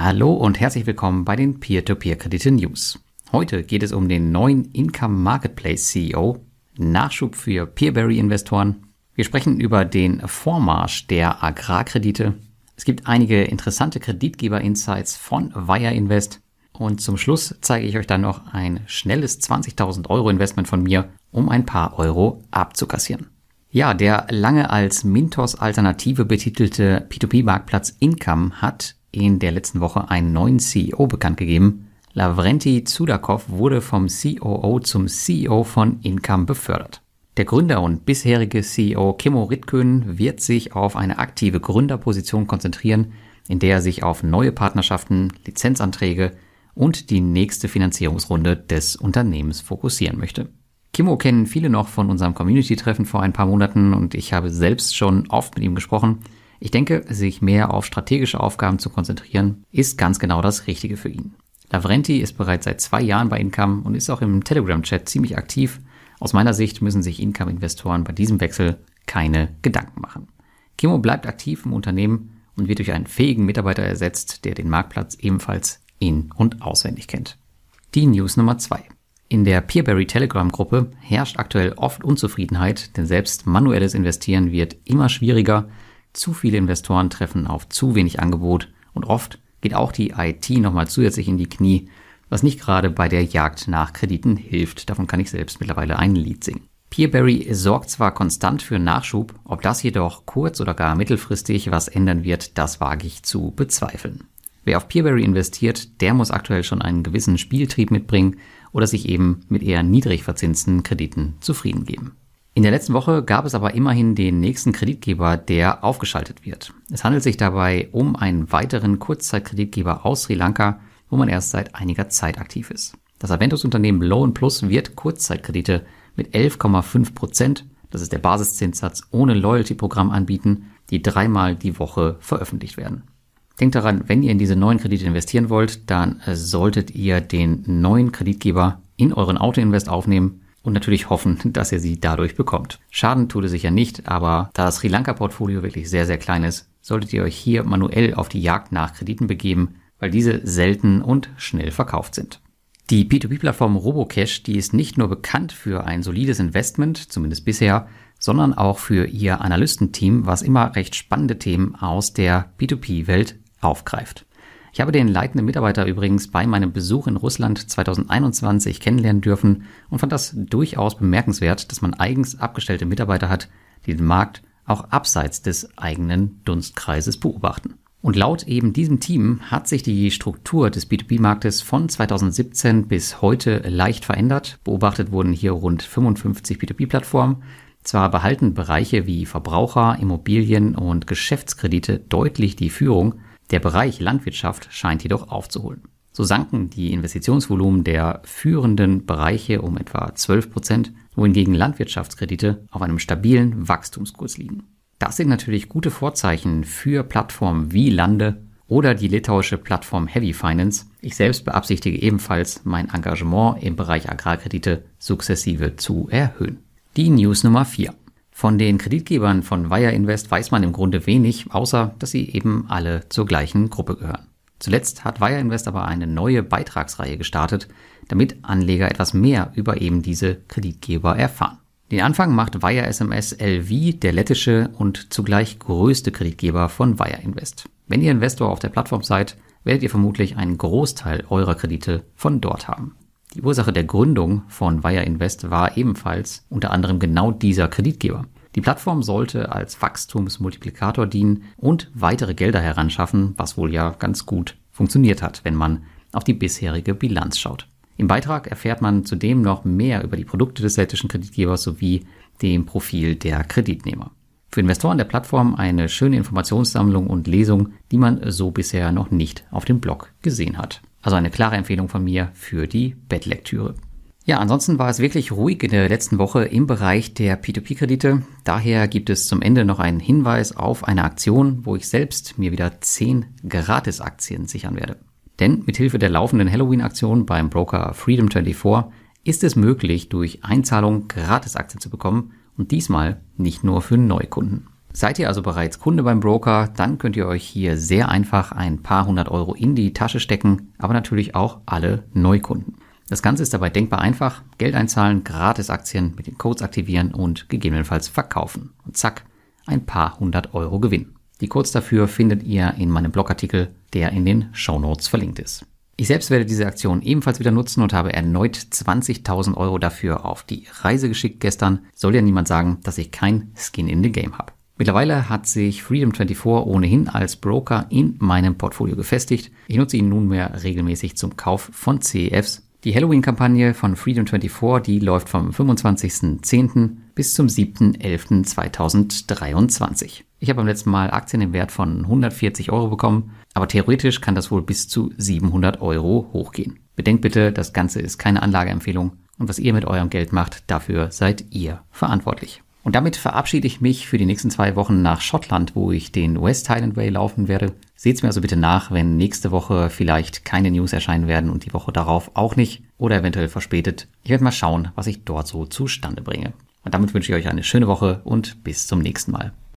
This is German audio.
Hallo und herzlich willkommen bei den Peer-to-Peer-Kredite News. Heute geht es um den neuen Income Marketplace CEO, Nachschub für Peerberry-Investoren. Wir sprechen über den Vormarsch der Agrarkredite. Es gibt einige interessante Kreditgeber-Insights von Wire Invest. Und zum Schluss zeige ich euch dann noch ein schnelles 20.000 Euro Investment von mir, um ein paar Euro abzukassieren. Ja, der lange als Mintos Alternative betitelte P2P-Marktplatz Income hat in der letzten Woche einen neuen CEO bekannt gegeben. Lavrenti Zudakov wurde vom COO zum CEO von Income befördert. Der Gründer und bisherige CEO Kimmo Ritkön wird sich auf eine aktive Gründerposition konzentrieren, in der er sich auf neue Partnerschaften, Lizenzanträge und die nächste Finanzierungsrunde des Unternehmens fokussieren möchte. Kimmo kennen viele noch von unserem Community-Treffen vor ein paar Monaten und ich habe selbst schon oft mit ihm gesprochen. Ich denke, sich mehr auf strategische Aufgaben zu konzentrieren, ist ganz genau das Richtige für ihn. Lavrenti ist bereits seit zwei Jahren bei Income und ist auch im Telegram-Chat ziemlich aktiv. Aus meiner Sicht müssen sich Income-Investoren bei diesem Wechsel keine Gedanken machen. Kimo bleibt aktiv im Unternehmen und wird durch einen fähigen Mitarbeiter ersetzt, der den Marktplatz ebenfalls in- und auswendig kennt. Die News Nummer zwei. In der Peerberry Telegram Gruppe herrscht aktuell oft Unzufriedenheit, denn selbst manuelles Investieren wird immer schwieriger zu viele Investoren treffen auf zu wenig Angebot und oft geht auch die IT nochmal zusätzlich in die Knie, was nicht gerade bei der Jagd nach Krediten hilft. Davon kann ich selbst mittlerweile ein Lied singen. Peerberry sorgt zwar konstant für Nachschub, ob das jedoch kurz- oder gar mittelfristig was ändern wird, das wage ich zu bezweifeln. Wer auf Peerberry investiert, der muss aktuell schon einen gewissen Spieltrieb mitbringen oder sich eben mit eher niedrig verzinsten Krediten zufrieden geben. In der letzten Woche gab es aber immerhin den nächsten Kreditgeber, der aufgeschaltet wird. Es handelt sich dabei um einen weiteren Kurzzeitkreditgeber aus Sri Lanka, wo man erst seit einiger Zeit aktiv ist. Das Aventus-Unternehmen Loan Plus wird Kurzzeitkredite mit 11,5 Prozent, das ist der Basiszinssatz, ohne Loyalty-Programm anbieten, die dreimal die Woche veröffentlicht werden. Denkt daran, wenn ihr in diese neuen Kredite investieren wollt, dann solltet ihr den neuen Kreditgeber in euren Autoinvest aufnehmen und natürlich hoffen, dass ihr sie dadurch bekommt. Schaden tut es sicher nicht, aber da das Sri Lanka-Portfolio wirklich sehr, sehr klein ist, solltet ihr euch hier manuell auf die Jagd nach Krediten begeben, weil diese selten und schnell verkauft sind. Die P2P-Plattform Robocash, die ist nicht nur bekannt für ein solides Investment, zumindest bisher, sondern auch für ihr Analystenteam, was immer recht spannende Themen aus der P2P-Welt aufgreift. Ich habe den leitenden Mitarbeiter übrigens bei meinem Besuch in Russland 2021 kennenlernen dürfen und fand das durchaus bemerkenswert, dass man eigens abgestellte Mitarbeiter hat, die den Markt auch abseits des eigenen Dunstkreises beobachten. Und laut eben diesem Team hat sich die Struktur des B2B-Marktes von 2017 bis heute leicht verändert. Beobachtet wurden hier rund 55 B2B-Plattformen. Zwar behalten Bereiche wie Verbraucher, Immobilien und Geschäftskredite deutlich die Führung, der Bereich Landwirtschaft scheint jedoch aufzuholen. So sanken die Investitionsvolumen der führenden Bereiche um etwa 12 Prozent, wohingegen Landwirtschaftskredite auf einem stabilen Wachstumskurs liegen. Das sind natürlich gute Vorzeichen für Plattformen wie Lande oder die litauische Plattform Heavy Finance. Ich selbst beabsichtige ebenfalls, mein Engagement im Bereich Agrarkredite sukzessive zu erhöhen. Die News Nummer 4. Von den Kreditgebern von Wire Invest weiß man im Grunde wenig, außer dass sie eben alle zur gleichen Gruppe gehören. Zuletzt hat Wire Invest aber eine neue Beitragsreihe gestartet, damit Anleger etwas mehr über eben diese Kreditgeber erfahren. Den Anfang macht Wire SMS LV, der lettische und zugleich größte Kreditgeber von Wire Invest. Wenn ihr Investor auf der Plattform seid, werdet ihr vermutlich einen Großteil eurer Kredite von dort haben. Die Ursache der Gründung von Wire Invest war ebenfalls unter anderem genau dieser Kreditgeber. Die Plattform sollte als Wachstumsmultiplikator dienen und weitere Gelder heranschaffen, was wohl ja ganz gut funktioniert hat, wenn man auf die bisherige Bilanz schaut. Im Beitrag erfährt man zudem noch mehr über die Produkte des lettischen Kreditgebers sowie dem Profil der Kreditnehmer. Für Investoren der Plattform eine schöne Informationssammlung und Lesung, die man so bisher noch nicht auf dem Blog gesehen hat. Also eine klare Empfehlung von mir für die Bettlektüre. Ja, ansonsten war es wirklich ruhig in der letzten Woche im Bereich der P2P-Kredite. Daher gibt es zum Ende noch einen Hinweis auf eine Aktion, wo ich selbst mir wieder 10 Gratis-Aktien sichern werde. Denn mithilfe der laufenden Halloween-Aktion beim Broker Freedom24 ist es möglich, durch Einzahlung Gratis-Aktien zu bekommen und diesmal nicht nur für Neukunden. Seid ihr also bereits Kunde beim Broker, dann könnt ihr euch hier sehr einfach ein paar hundert Euro in die Tasche stecken, aber natürlich auch alle Neukunden. Das Ganze ist dabei denkbar einfach. Geld einzahlen, gratis Aktien mit den Codes aktivieren und gegebenenfalls verkaufen. Und zack, ein paar hundert Euro Gewinn. Die Codes dafür findet ihr in meinem Blogartikel, der in den Show Notes verlinkt ist. Ich selbst werde diese Aktion ebenfalls wieder nutzen und habe erneut 20.000 Euro dafür auf die Reise geschickt gestern. Soll ja niemand sagen, dass ich kein Skin in the Game habe. Mittlerweile hat sich Freedom24 ohnehin als Broker in meinem Portfolio gefestigt. Ich nutze ihn nunmehr regelmäßig zum Kauf von CEFs. Die Halloween-Kampagne von Freedom24, die läuft vom 25.10. bis zum 7.11.2023. Ich habe beim letzten Mal Aktien im Wert von 140 Euro bekommen, aber theoretisch kann das wohl bis zu 700 Euro hochgehen. Bedenkt bitte, das Ganze ist keine Anlageempfehlung und was ihr mit eurem Geld macht, dafür seid ihr verantwortlich. Und damit verabschiede ich mich für die nächsten zwei Wochen nach Schottland, wo ich den West Highland Way laufen werde. Seht's mir also bitte nach, wenn nächste Woche vielleicht keine News erscheinen werden und die Woche darauf auch nicht oder eventuell verspätet. Ich werde mal schauen, was ich dort so zustande bringe. Und damit wünsche ich euch eine schöne Woche und bis zum nächsten Mal.